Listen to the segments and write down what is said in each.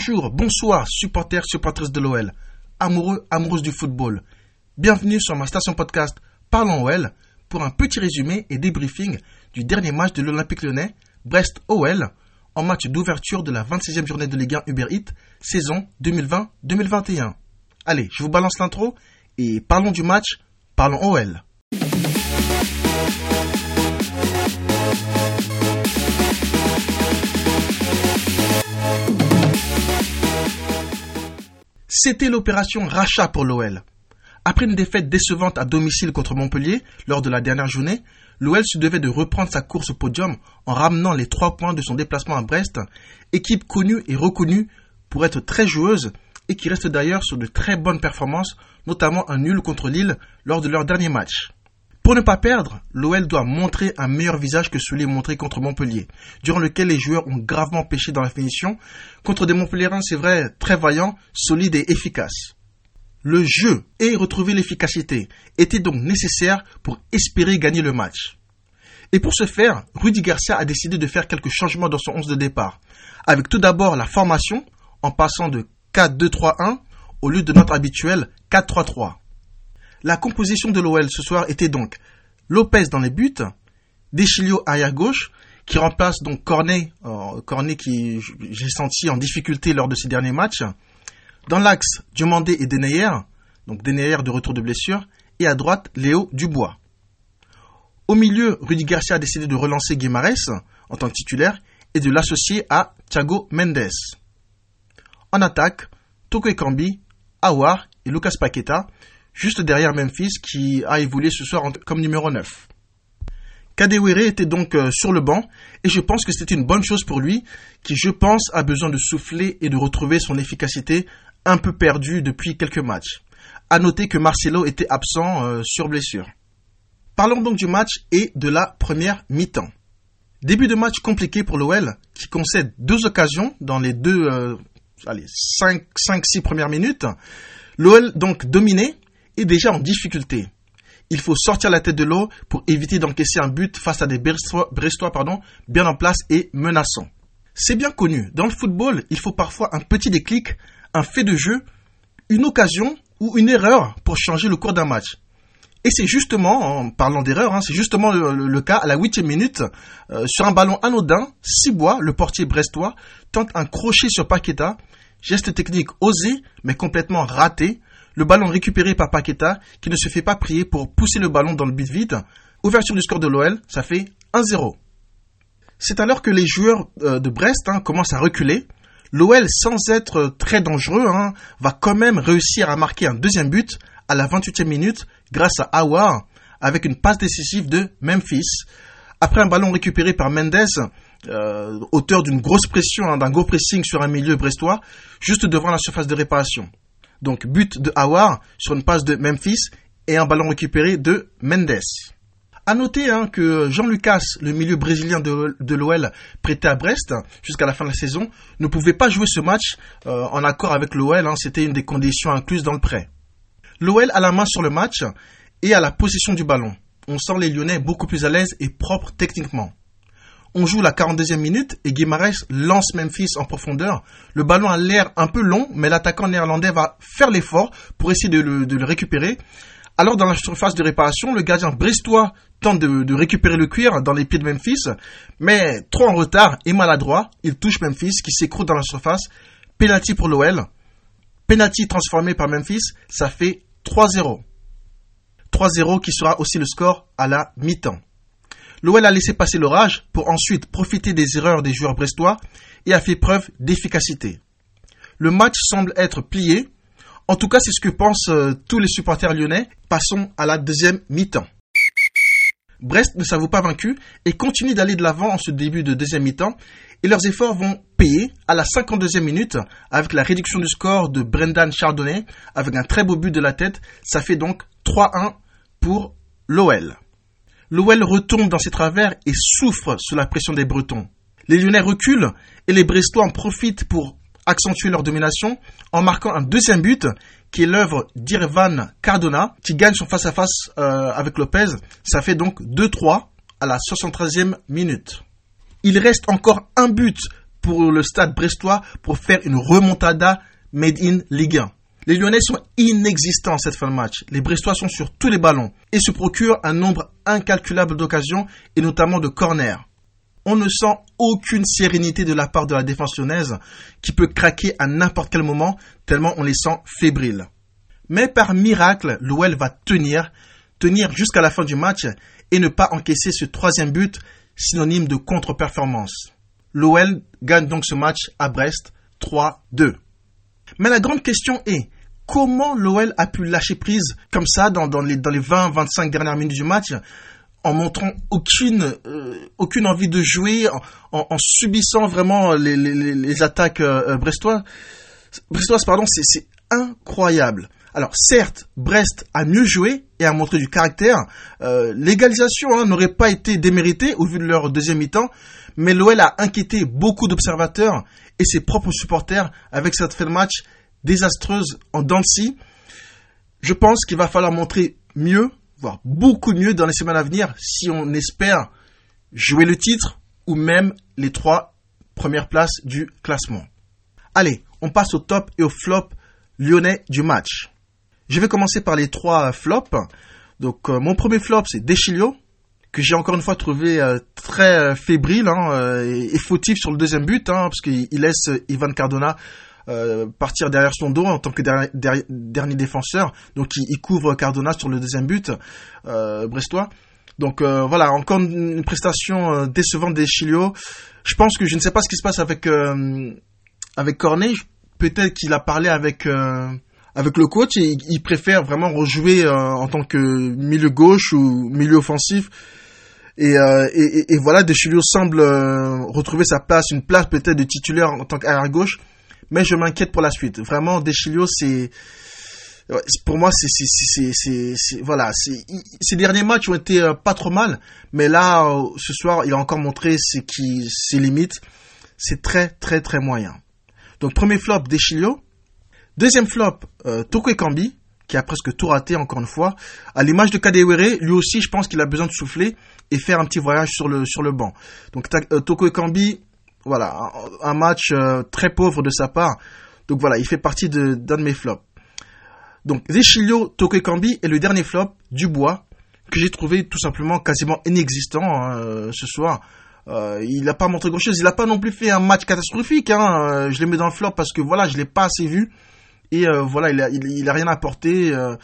Bonjour, bonsoir, supporters, supportrices de l'OL, amoureux, amoureuses du football. Bienvenue sur ma station podcast Parlons OL pour un petit résumé et débriefing du dernier match de l'Olympique lyonnais, Brest-OL, en match d'ouverture de la 26e journée de Ligue 1 Uber Eats, saison 2020-2021. Allez, je vous balance l'intro et parlons du match, parlons OL. C'était l'opération rachat pour l'OL. Après une défaite décevante à domicile contre Montpellier lors de la dernière journée, l'OL se devait de reprendre sa course au podium en ramenant les trois points de son déplacement à Brest, équipe connue et reconnue pour être très joueuse et qui reste d'ailleurs sur de très bonnes performances, notamment un nul contre Lille lors de leur dernier match. Pour ne pas perdre, l'OL doit montrer un meilleur visage que celui montré contre Montpellier, durant lequel les joueurs ont gravement pêché dans la finition, contre des Montpelliérains, c'est vrai, très vaillants, solides et efficaces. Le jeu et retrouver l'efficacité étaient donc nécessaires pour espérer gagner le match. Et pour ce faire, Rudy Garcia a décidé de faire quelques changements dans son 11 de départ, avec tout d'abord la formation, en passant de 4-2-3-1 au lieu de notre habituel 4-3-3. La composition de l'OL ce soir était donc Lopez dans les buts, Deschilio arrière gauche, qui remplace donc Cornet, euh, Cornet qui j'ai senti en difficulté lors de ses derniers matchs. Dans l'axe, Diomandé et Denayer, donc Denayer de retour de blessure, et à droite, Léo Dubois. Au milieu, Rudy Garcia a décidé de relancer Guimarães en tant que titulaire et de l'associer à Thiago Mendes. En attaque, Toko Ekambi, Awar et Lucas Paqueta, juste derrière Memphis qui a évolué ce soir comme numéro 9. Kadewere était donc euh, sur le banc et je pense que c'était une bonne chose pour lui qui je pense a besoin de souffler et de retrouver son efficacité un peu perdue depuis quelques matchs. À noter que Marcelo était absent euh, sur blessure. Parlons donc du match et de la première mi-temps. Début de match compliqué pour l'OL qui concède deux occasions dans les deux euh, allez, 5-6 premières minutes. L'OL donc dominé déjà en difficulté. Il faut sortir la tête de l'eau pour éviter d'encaisser un but face à des Brestois, bien en place et menaçants. C'est bien connu, dans le football, il faut parfois un petit déclic, un fait de jeu, une occasion ou une erreur pour changer le cours d'un match. Et c'est justement, en parlant d'erreur, hein, c'est justement le, cas à la huitième minute, euh, sur un ballon anodin, Cibois, le portier brestois, tente un crochet sur Paqueta, geste technique osé mais complètement raté, le ballon récupéré par Paqueta qui ne se fait pas prier pour pousser le ballon dans le but vide. Ouverture du score de l'OL, ça fait 1-0. C'est alors que les joueurs euh, de Brest hein, commencent à reculer. L'OL, sans être très dangereux, hein, va quand même réussir à marquer un deuxième but à la 28e minute grâce à Awar avec une passe décisive de Memphis. Après un ballon récupéré par Mendes, euh, auteur d'une grosse pression, hein, d'un gros pressing sur un milieu brestois, juste devant la surface de réparation. Donc but de Awar sur une passe de Memphis et un ballon récupéré de Mendes. A noter hein, que Jean Lucas, le milieu brésilien de, l'OL prêté à Brest jusqu'à la fin de la saison, ne pouvait pas jouer ce match euh, en accord avec l'OL. Hein, C'était une des conditions incluses dans le prêt. L'OL a la main sur le match et a la possession du ballon. On sent les Lyonnais beaucoup plus à l'aise et propres techniquement. On joue la 42e minute et Guimarães lance Memphis en profondeur. Le ballon a l'air un peu long, mais l'attaquant néerlandais va faire l'effort pour essayer de le, récupérer. Alors dans la surface de réparation, le gardien brestois tente de, récupérer le cuir dans les pieds de Memphis, mais trop en retard et maladroit, il touche Memphis qui s'écroule dans la surface. Penalty pour l'OL. Penalty transformé par Memphis, ça fait 3-0. 3-0 qui sera aussi le score à la mi-temps. L'OL a laissé passer l'orage pour ensuite profiter des erreurs des joueurs brestois et a fait preuve d'efficacité. Le match semble être plié. En tout cas, c'est ce que pensent euh, tous les supporters lyonnais. Passons à la deuxième mi-temps. Brest ne s'avoue pas vaincu et continue d'aller de l'avant en ce début de deuxième mi-temps et leurs efforts vont payer à la 52e minute avec la réduction du score de Brendan Chardonnay avec un très beau but de la tête. Ça fait donc 3-1 pour l'OL. L'OL retombe dans ses travers et souffre sous la pression des Bretons. Les Lyonnais reculent et les Brestois en profitent pour accentuer leur domination en marquant un deuxième but qui est l'œuvre d'Irvan Cardona qui gagne son face-à-face euh, avec Lopez. Ça fait donc 2-3 à la 73e minute. Il reste encore un but pour le stade brestois pour faire une remontada made in Ligue 1. Les Lyonnais sont inexistants cette fin de match. Les Brestois sont sur tous les ballons et se procurent un nombre incalculable d'occasions et notamment de corners. On ne sent aucune sérénité de la part de la défense lyonnaise qui peut craquer à n'importe quel moment tellement on les sent fébriles. Mais par miracle, l'OL va tenir, tenir jusqu'à la fin du match et ne pas encaisser ce troisième but synonyme de contre-performance. L'OL gagne donc ce match à Brest 3-2. Mais la grande question est, comment l'OL a pu lâcher prise comme ça dans, les, dans les 20-25 dernières minutes du match en montrant aucune, euh, envie de jouer, en, subissant vraiment les, attaques euh, brestoises? brestoises. pardon, c'est incroyable. Alors certes, Brest a mieux joué et a montré du caractère. Euh, l'égalisation hein, n'aurait pas été déméritée au vu de leur deuxième mi-temps, mais l'OL a inquiété beaucoup d'observateurs et ses propres supporters avec cette fin de match désastreuse en Dancy. Je pense qu'il va falloir montrer mieux, voire beaucoup mieux dans les semaines à venir si on espère jouer le titre ou même les trois premières places du classement. Allez, on passe au top et au flop lyonnais du match. Je vais commencer par les trois flops. Donc euh, mon premier flop c'est Deschilio que j'ai encore une fois trouvé euh, très euh, fébrile hein, et, fautif sur le deuxième but, hein, parce qu'il laisse Ivan Cardona partir derrière son dos en tant que dernier, défenseur. Donc il, couvre Cardona sur le deuxième but brestois. Donc voilà, encore une, prestation décevante des Chilio. Je pense que je ne sais pas ce qui se passe avec avec Cornet. Peut-être qu'il a parlé avec avec le coach et il préfère vraiment rejouer en tant que milieu gauche ou milieu offensif et, euh, et, voilà, Deschilio semble euh, retrouver sa place, une place peut-être de titulaire en tant qu'arrière gauche, mais je m'inquiète pour la suite. Vraiment, Deschilio, c'est pour moi, c'est voilà, ces derniers matchs ont été euh, pas trop mal, mais là, euh, ce soir, il a encore montré qui ses limites. C'est très très très moyen. Donc premier flop Deschilio, deuxième flop euh, Toko Ekambi qui a presque tout raté encore une fois. À l'image de Kadewere, lui aussi, je pense qu'il a besoin de souffler et faire un petit voyage sur le, sur le banc. Donc euh, Toko Ekambi, voilà, un, match euh, très pauvre de sa part. Donc voilà, il fait partie d'un de, mes flops. Donc Zechilio Toko Ekambi est le dernier flop, Dubois, que j'ai trouvé tout simplement quasiment inexistant hein, euh, ce soir. il n'a pas montré grand chose. Il n'a pas non plus fait un match catastrophique. Hein. je l'ai mis dans le flop parce que voilà, je l'ai pas assez vu. Et euh, voilà, il a, il, a, rien apporté. Euh,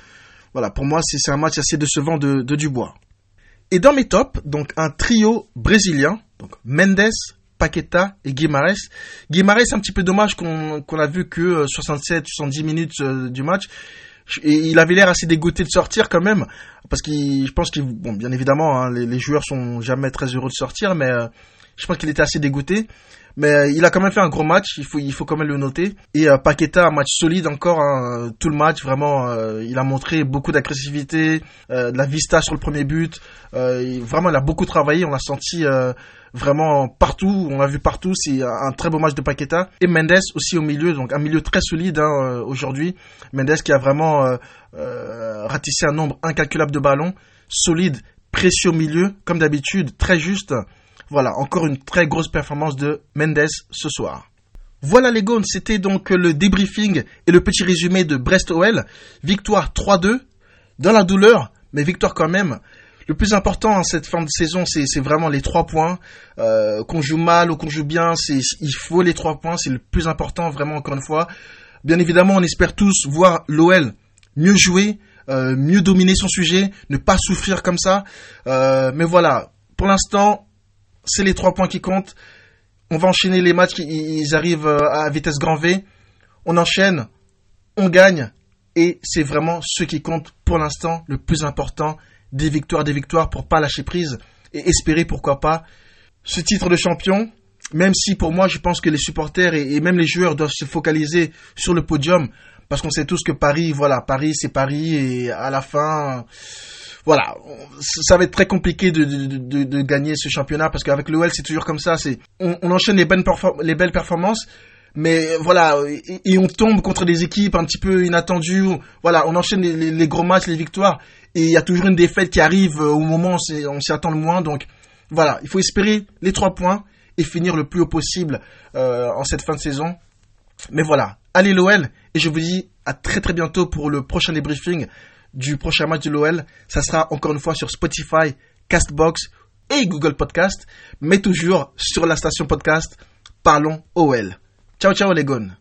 voilà, pour moi, c'est un match assez décevant de, de Dubois. Et dans mes tops, donc un trio brésilien, donc Mendes, Paqueta et Guimarães. Guimarães, un petit peu dommage qu'on a vu que 67-70 euh, minutes du match. Il avait l'air assez dégoûté de sortir quand même, parce qu'il, je pense qu'il, bon, bien évidemment, hein, les, les, joueurs sont jamais très heureux de sortir, mais je pense qu'il était assez dégoûté. Mais euh, il a quand même fait un gros match, il faut, il faut quand même le noter. Et euh, Paqueta, un match solide encore, hein, tout le match, vraiment, euh, il a montré beaucoup d'agressivité, euh, de la vista sur le premier but. vraiment, il a beaucoup travaillé, on l'a senti vraiment partout, on l'a vu partout, c'est un très beau match de Paqueta. Et Mendes aussi au milieu, donc un milieu très solide hein, aujourd'hui. Mendes qui a vraiment ratissé un nombre incalculable de ballons, solide, précieux au milieu, comme d'habitude, très juste. Voilà, encore une très grosse performance de Mendes ce soir. Voilà les gones, c'était donc le débriefing et le petit résumé de Brest-OL. Victoire 3-2, dans la douleur, mais victoire quand même. Le plus important en cette fin de saison, c'est vraiment les trois points. Euh, qu'on joue mal ou qu'on joue bien, il faut les trois points, c'est le plus important vraiment encore une fois. Bien évidemment, on espère tous voir l'OL mieux jouer, euh, mieux dominer son sujet, ne pas souffrir comme ça. Euh, mais voilà, pour l'instant, c'est les trois points qui comptent. On va enchaîner les matchs, ils arrivent euh, à vitesse grand V. On enchaîne, on gagne, et c'est vraiment ce qui compte pour l'instant, le plus important, des victoires, des victoires pour pas lâcher prise et espérer pourquoi pas ce titre de champion. Même si pour moi, je pense que les supporters et, même les joueurs doivent se focaliser sur le podium, parce qu'on sait tous que Paris, voilà, Paris c'est Paris et à la fin, voilà, ça va être très compliqué de, de, de, gagner ce championnat parce qu'avec l'OL c'est toujours comme ça, c'est on, enchaîne les, les belles performances, mais voilà, et, on tombe contre des équipes un petit peu inattendues, voilà, on enchaîne les, les, gros matchs, les victoires, et il y a toujours une défaite qui arrive au moment où on s'y attend le moins, donc voilà, il faut espérer les trois points et finir le plus haut possible euh, en cette fin de saison. Mais voilà, allez l'OL et je vous dis à très très bientôt pour le prochain débriefing du prochain match de l'OL. Ça sera encore une fois sur Spotify, Castbox et Google Podcast, mais toujours sur la station podcast Parlons OL. Ciao ciao les gones